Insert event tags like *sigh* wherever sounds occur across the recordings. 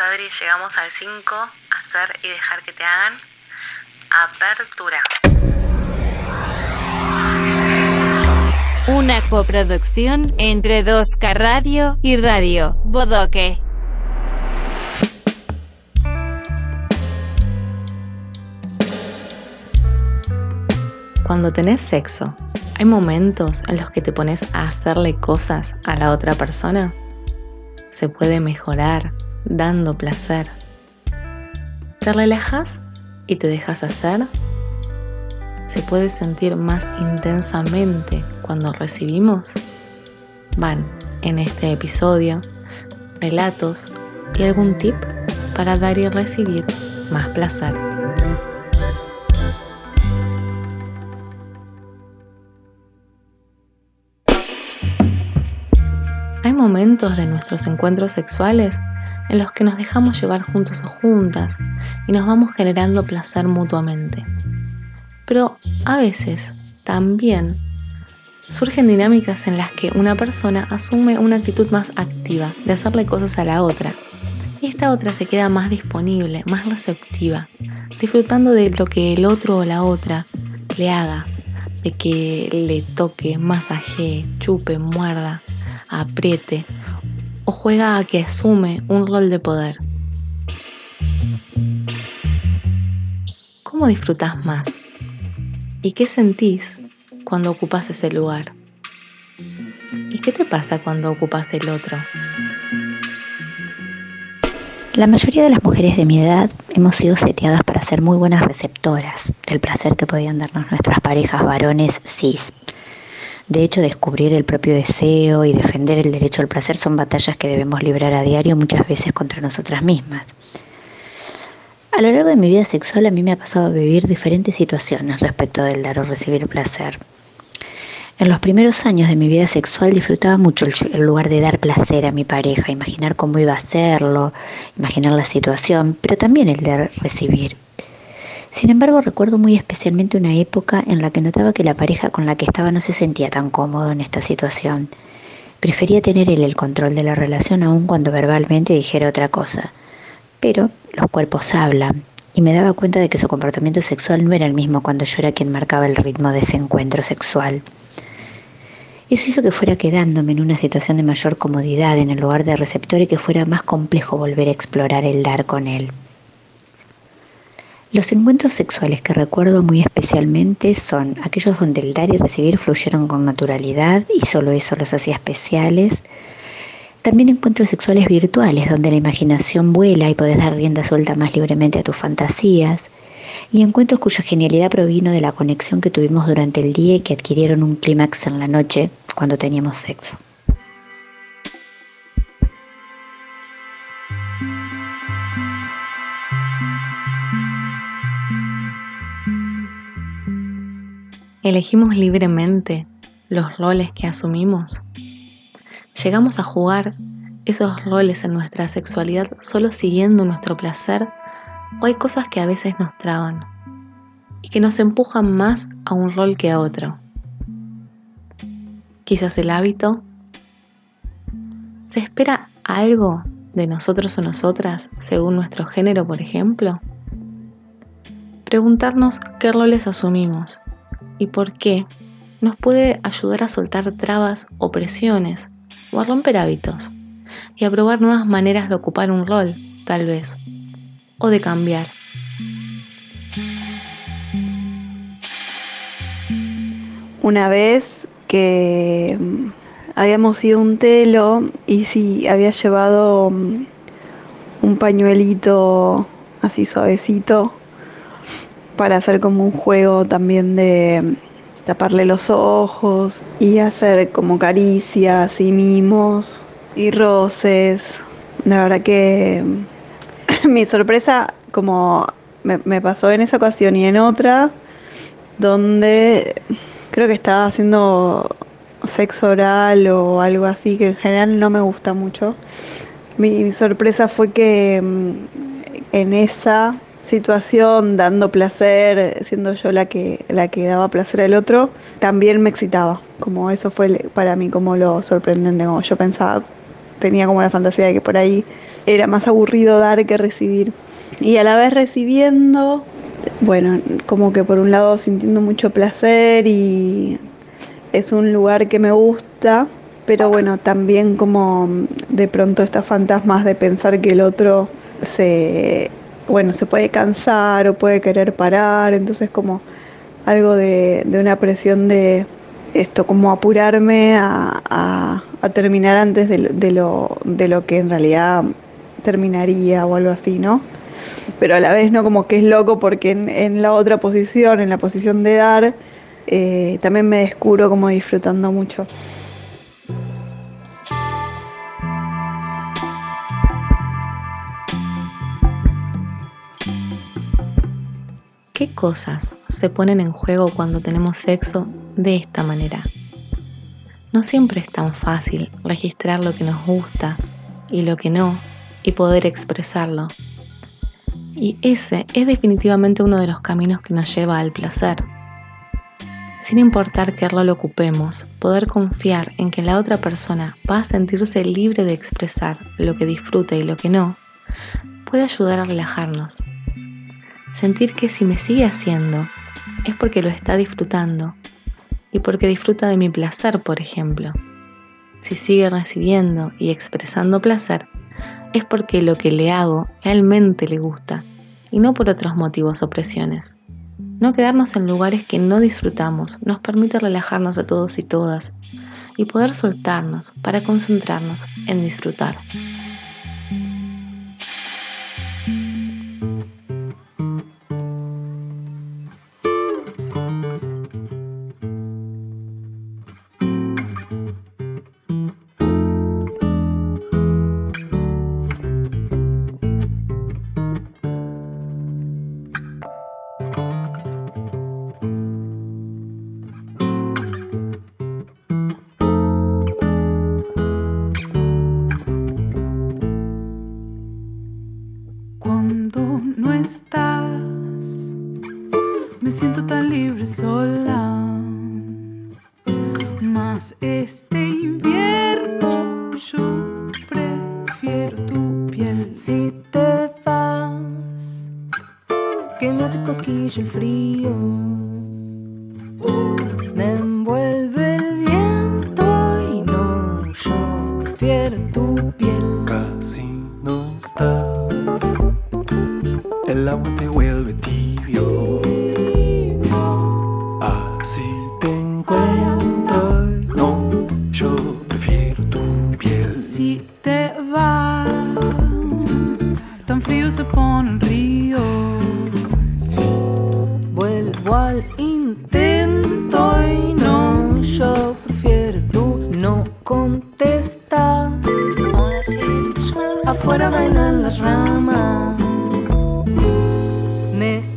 Adri, llegamos al 5, hacer y dejar que te hagan. Apertura. Una coproducción entre 2K Radio y Radio Bodoque. Cuando tenés sexo, ¿hay momentos en los que te pones a hacerle cosas a la otra persona? Se puede mejorar dando placer. ¿Te relajas y te dejas hacer? ¿Se puede sentir más intensamente cuando recibimos? Van en este episodio relatos y algún tip para dar y recibir más placer. Hay momentos de nuestros encuentros sexuales en los que nos dejamos llevar juntos o juntas y nos vamos generando placer mutuamente. Pero a veces también surgen dinámicas en las que una persona asume una actitud más activa de hacerle cosas a la otra. Y esta otra se queda más disponible, más receptiva, disfrutando de lo que el otro o la otra le haga, de que le toque, masajee, chupe, muerda, apriete o juega a que asume un rol de poder. ¿Cómo disfrutas más? ¿Y qué sentís cuando ocupas ese lugar? ¿Y qué te pasa cuando ocupas el otro? La mayoría de las mujeres de mi edad hemos sido seteadas para ser muy buenas receptoras del placer que podían darnos nuestras parejas varones cis. De hecho, descubrir el propio deseo y defender el derecho al placer son batallas que debemos librar a diario muchas veces contra nosotras mismas. A lo largo de mi vida sexual a mí me ha pasado a vivir diferentes situaciones respecto del dar o recibir placer. En los primeros años de mi vida sexual disfrutaba mucho el lugar de dar placer a mi pareja, imaginar cómo iba a hacerlo, imaginar la situación, pero también el de recibir. Sin embargo, recuerdo muy especialmente una época en la que notaba que la pareja con la que estaba no se sentía tan cómodo en esta situación. Prefería tener él el control de la relación aun cuando verbalmente dijera otra cosa. Pero los cuerpos hablan, y me daba cuenta de que su comportamiento sexual no era el mismo cuando yo era quien marcaba el ritmo de ese encuentro sexual. Eso hizo que fuera quedándome en una situación de mayor comodidad en el lugar de receptor y que fuera más complejo volver a explorar el dar con él. Los encuentros sexuales que recuerdo muy especialmente son aquellos donde el dar y recibir fluyeron con naturalidad y solo eso los hacía especiales. También encuentros sexuales virtuales donde la imaginación vuela y podés dar rienda suelta más libremente a tus fantasías. Y encuentros cuya genialidad provino de la conexión que tuvimos durante el día y que adquirieron un clímax en la noche cuando teníamos sexo. Elegimos libremente los roles que asumimos. Llegamos a jugar esos roles en nuestra sexualidad solo siguiendo nuestro placer o hay cosas que a veces nos traban y que nos empujan más a un rol que a otro. Quizás el hábito. ¿Se espera algo de nosotros o nosotras según nuestro género, por ejemplo? Preguntarnos qué roles asumimos y por qué nos puede ayudar a soltar trabas o presiones o a romper hábitos y a probar nuevas maneras de ocupar un rol, tal vez, o de cambiar. Una vez que mm, habíamos ido un telo y si había llevado mm, un pañuelito así suavecito para hacer como un juego también de taparle los ojos y hacer como caricias y mimos y roces. La verdad que *laughs* mi sorpresa, como me, pasó en esa ocasión y en otra, donde creo que estaba haciendo sexo oral o algo así, que en general no me gusta mucho. mi sorpresa fue que mm, en esa situación, dando placer, siendo yo la que, la que daba placer al otro, también me excitaba. Como eso fue para mí como lo sorprendente, como yo pensaba, tenía como la fantasía de que por ahí era más aburrido dar que recibir. Y a la vez recibiendo, bueno, como que por un lado sintiendo mucho placer y es un lugar que me gusta, pero bueno, también como de pronto estas fantasmas de pensar que el otro se, bueno, se puede cansar o puede querer parar, entonces como algo de, una presión de esto, como apurarme a, terminar antes de, lo, de lo que en realidad terminaría o algo así, ¿no? Pero a la vez no como que es loco porque en, la otra posición, en la posición de dar, eh, también me descubro como disfrutando mucho. ¿Qué cosas se ponen en juego cuando tenemos sexo de esta manera? No siempre es tan fácil registrar lo que nos gusta y lo que no y poder expresarlo. Y ese es definitivamente uno de los caminos que nos lleva al placer. Sin importar qué rol ocupemos, poder confiar en que la otra persona va a sentirse libre de expresar lo que disfruta y lo que no, puede ayudar a relajarnos Sentir que si me sigue haciendo es porque lo está disfrutando y porque disfruta de mi placer, por ejemplo. Si sigue recibiendo y expresando placer, es porque lo que le hago realmente le gusta y no por otros motivos o presiones. No quedarnos en lugares que no disfrutamos nos permite relajarnos a todos y todas y poder soltarnos para concentrarnos en disfrutar. ¿Qué te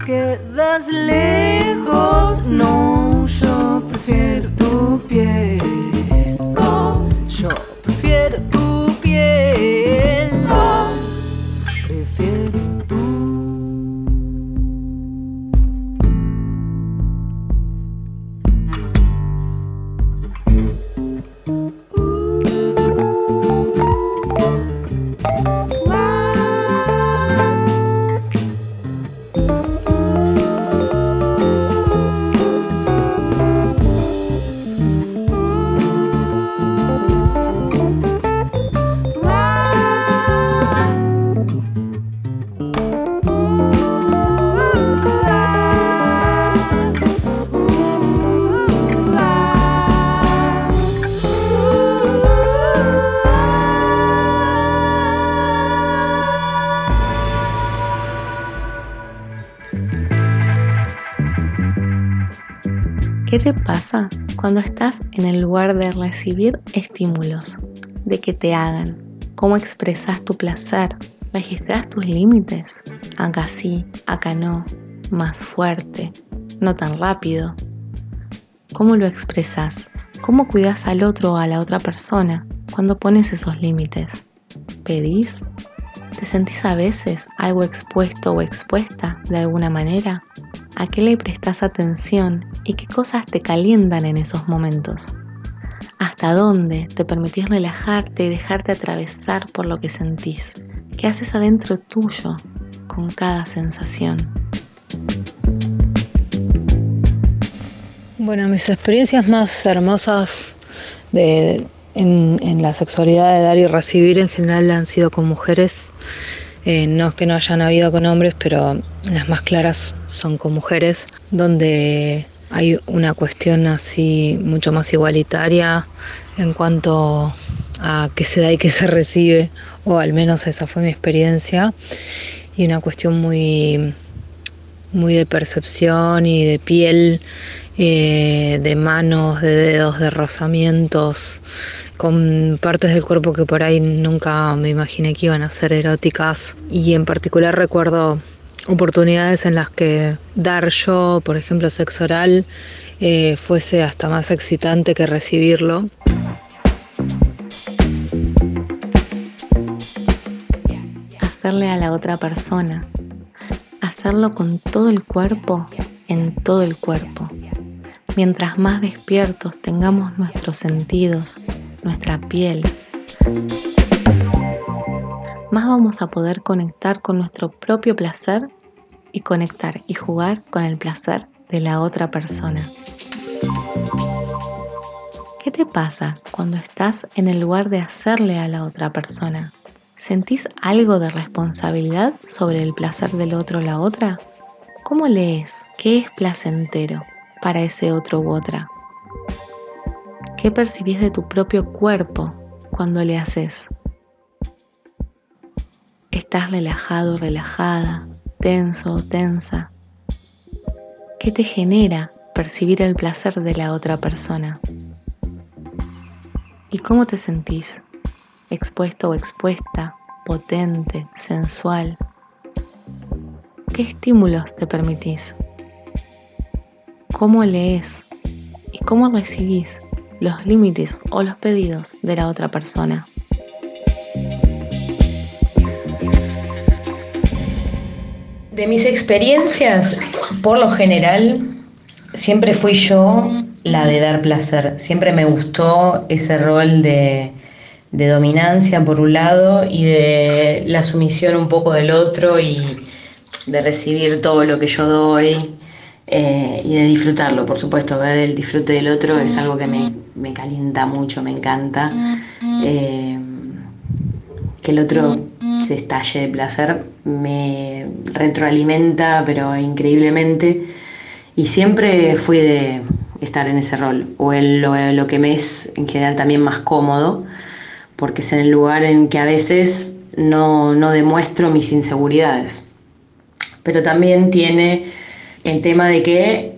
quedas lejos, no. Pasa cuando estás en el lugar de recibir estímulos, de que te hagan? ¿Cómo expresas tu placer? ¿Registras tus límites? Acá sí, acá no, más fuerte, no tan rápido. ¿Cómo lo expresas? ¿Cómo cuidas al otro o a la otra persona cuando pones esos límites? ¿Pedís? ¿Te sentís a veces algo expuesto o expuesta de alguna manera? ¿A qué le prestas atención y qué cosas te calientan en esos momentos? ¿Hasta dónde te permitís relajarte y dejarte atravesar por lo que sentís? ¿Qué haces adentro tuyo con cada sensación? Bueno, mis experiencias más hermosas de, en, la sexualidad de dar y recibir en general han sido con mujeres. Eh, no es que no hayan habido con hombres, pero las más claras son con mujeres, donde hay una cuestión así mucho más igualitaria en cuanto a qué se da y qué se recibe, o al menos esa fue mi experiencia, y una cuestión muy, muy de percepción y de piel eh, de manos, de dedos, de rozamientos, con partes del cuerpo que por ahí nunca me imaginé que iban a ser eróticas. Y en particular recuerdo oportunidades en las que dar yo, por ejemplo, sexo oral, eh, fuese hasta más excitante que recibirlo. Hacerle a la otra persona, hacerlo con todo el cuerpo, en todo el cuerpo. Mientras más despiertos tengamos nuestros sentidos, nuestra piel, más vamos a poder conectar con nuestro propio placer y conectar y jugar con el placer de la otra persona. ¿Qué te pasa cuando estás en el lugar de hacerle a la otra persona? ¿Sentís algo de responsabilidad sobre el placer del otro o la otra? ¿Cómo lees? ¿Qué es placentero? Para ese otro u otra? ¿Qué percibís de tu propio cuerpo cuando le haces? ¿Estás relajado, relajada, tenso o tensa? ¿Qué te genera percibir el placer de la otra persona? ¿Y cómo te sentís? ¿Expuesto o expuesta? ¿Potente? ¿Sensual? ¿Qué estímulos te permitís? Cómo lees y cómo recibís los límites o los pedidos de la otra persona. De mis experiencias, por lo general, siempre fui yo la de dar placer. Siempre me gustó ese rol de, de dominancia por un lado y de la sumisión un poco del otro y de recibir todo lo que yo doy eh, y de disfrutarlo, por supuesto, ver el disfrute del otro es algo que me, calienta mucho, me encanta. Eh, que el otro se estalle de placer me retroalimenta, pero increíblemente. Y siempre fui de estar en ese rol, o en lo, que me es en general también más cómodo, porque es en el lugar en que a veces no, no demuestro mis inseguridades. Pero también tiene el tema de que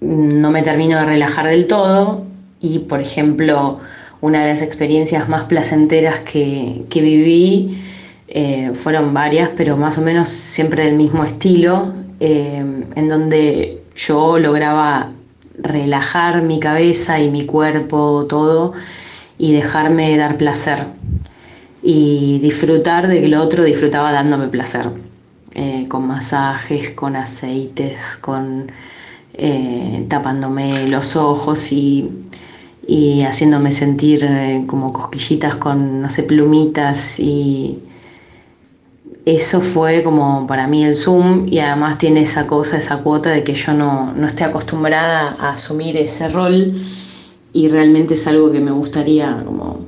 no me termino de relajar del todo y, por ejemplo, una de las experiencias más placenteras que, viví eh, fueron varias, pero más o menos siempre del mismo estilo, eh, en donde yo lograba relajar mi cabeza y mi cuerpo, todo, y dejarme dar placer y disfrutar de que el otro disfrutaba dándome placer. Eh, con masajes, con aceites, con eh, tapándome los ojos y, haciéndome sentir eh, como cosquillitas con, no sé, plumitas y eso fue como para mí el Zoom y además tiene esa cosa, esa cuota de que yo no, no estoy acostumbrada a asumir ese rol y realmente es algo que me gustaría como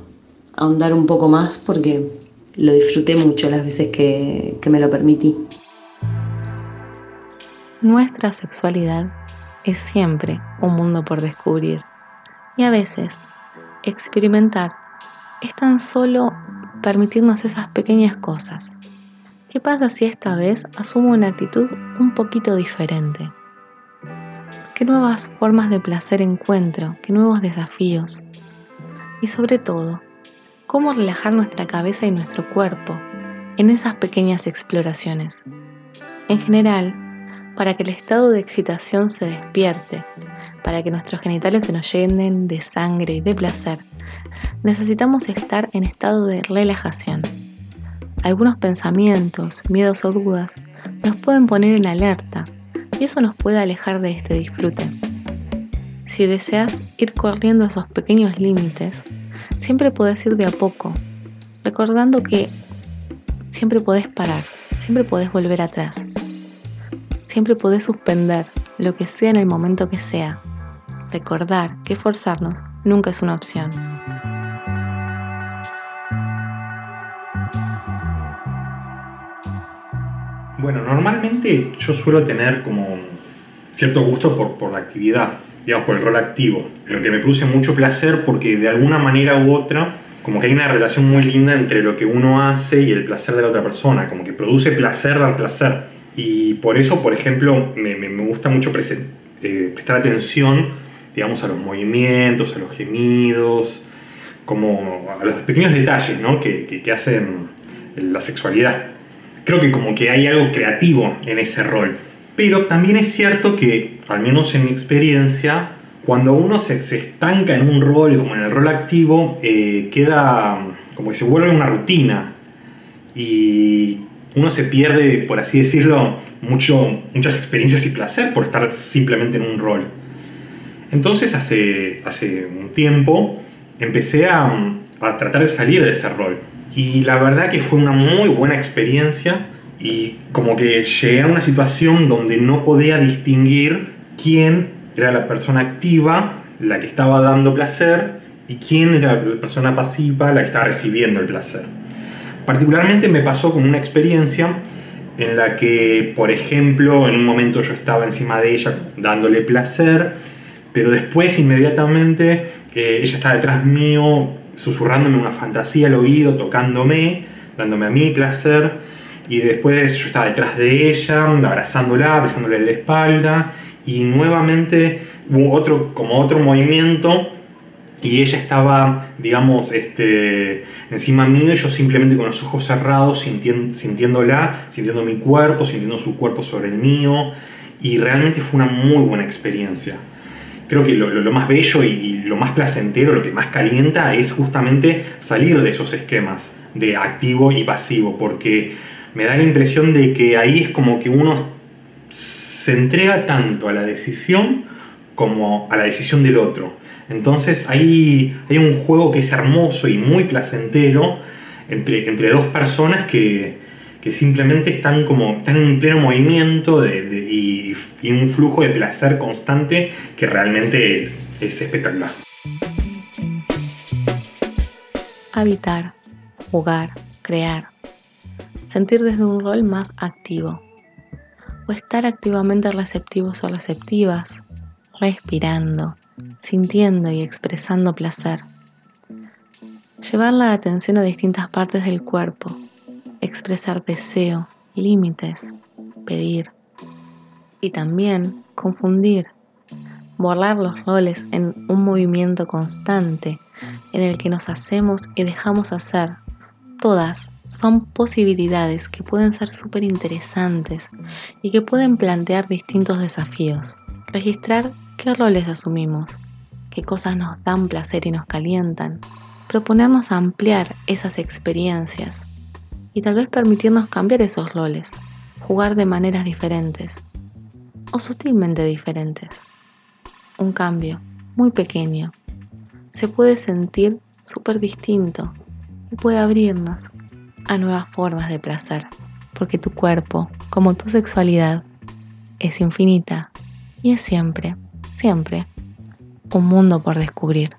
ahondar un poco más porque lo disfruté mucho las veces que, me lo permití. Nuestra sexualidad es siempre un mundo por descubrir y a veces experimentar es tan solo permitirnos esas pequeñas cosas. ¿Qué pasa si esta vez asumo una actitud un poquito diferente? ¿Qué nuevas formas de placer encuentro? ¿Qué nuevos desafíos? Y sobre todo, cómo relajar nuestra cabeza y nuestro cuerpo en esas pequeñas exploraciones. En general, para que el estado de excitación se despierte, para que nuestros genitales se nos llenen de sangre y de placer, necesitamos estar en estado de relajación. Algunos pensamientos, miedos o dudas nos pueden poner en alerta y eso nos puede alejar de este disfrute. Si deseas ir corriendo esos pequeños límites, siempre podés ir de a poco, recordando que siempre podés parar, siempre podés volver atrás, siempre podés suspender lo que sea en el momento que sea. Recordar que forzarnos nunca es una opción. Bueno, normalmente yo suelo tener como cierto gusto por, por la actividad, digamos, por el rol activo, lo que me produce mucho placer porque de alguna manera u otra, como que hay una relación muy linda entre lo que uno hace y el placer de la otra persona, como que produce placer dar placer. Y por eso, por ejemplo, me, me, gusta mucho eh, prestar atención, digamos, a los movimientos, a los gemidos, como a los pequeños detalles ¿no? que, que, que hacen la sexualidad creo que como que hay algo creativo en ese rol. Pero también es cierto que, al menos en mi experiencia, cuando uno se, estanca en un rol, como en el rol activo, eh, queda como que se vuelve una rutina. Y uno se pierde, por así decirlo, mucho, muchas experiencias y placer por estar simplemente en un rol. Entonces hace, hace un tiempo empecé a, a tratar de salir de ese rol y la verdad que fue una muy buena experiencia y como que llegué a una situación donde no podía distinguir quién era la persona activa, la que estaba dando placer, y quién era la persona pasiva, la que estaba recibiendo el placer. Particularmente me pasó con una experiencia en la que, por ejemplo, en un momento yo estaba encima de ella dándole placer, pero después inmediatamente eh, ella estaba detrás mío susurrándome una fantasía al oído, tocándome, dándome a mí placer. Y después yo estaba detrás de ella, abrazándola, besándole la espalda. Y nuevamente hubo otro, como otro movimiento. Y ella estaba, digamos, este, encima mío y yo simplemente con los ojos cerrados, sintiéndola, sintiendo mi cuerpo, sintiendo su cuerpo sobre el mío. Y realmente fue una muy buena experiencia creo que lo, más bello y, lo más placentero, lo que más calienta es justamente salir de esos esquemas de activo y pasivo, porque me da la impresión de que ahí es como que uno se entrega tanto a la decisión como a la decisión del otro. Entonces ahí hay un juego que es hermoso y muy placentero entre, entre dos personas que, que simplemente están como están en pleno movimiento y, un flujo de placer constante que realmente es, es espectacular. Habitar, jugar, crear, sentir desde un rol más activo o estar activamente receptivos o receptivas, respirando, sintiendo y expresando placer. Llevar la atención a distintas partes del cuerpo expresar deseo, límites, pedir y también confundir, borrar los roles en un movimiento constante en el que nos hacemos y dejamos hacer. Todas son posibilidades que pueden ser súper interesantes y que pueden plantear distintos desafíos. Registrar qué roles asumimos, qué cosas nos dan placer y nos calientan. Proponernos ampliar esas experiencias y tal vez permitirnos cambiar esos roles, jugar de maneras diferentes o sutilmente diferentes. Un cambio muy pequeño se puede sentir súper distinto y puede abrirnos a nuevas formas de placer, porque tu cuerpo, como tu sexualidad, es infinita y es siempre, siempre un mundo por descubrir.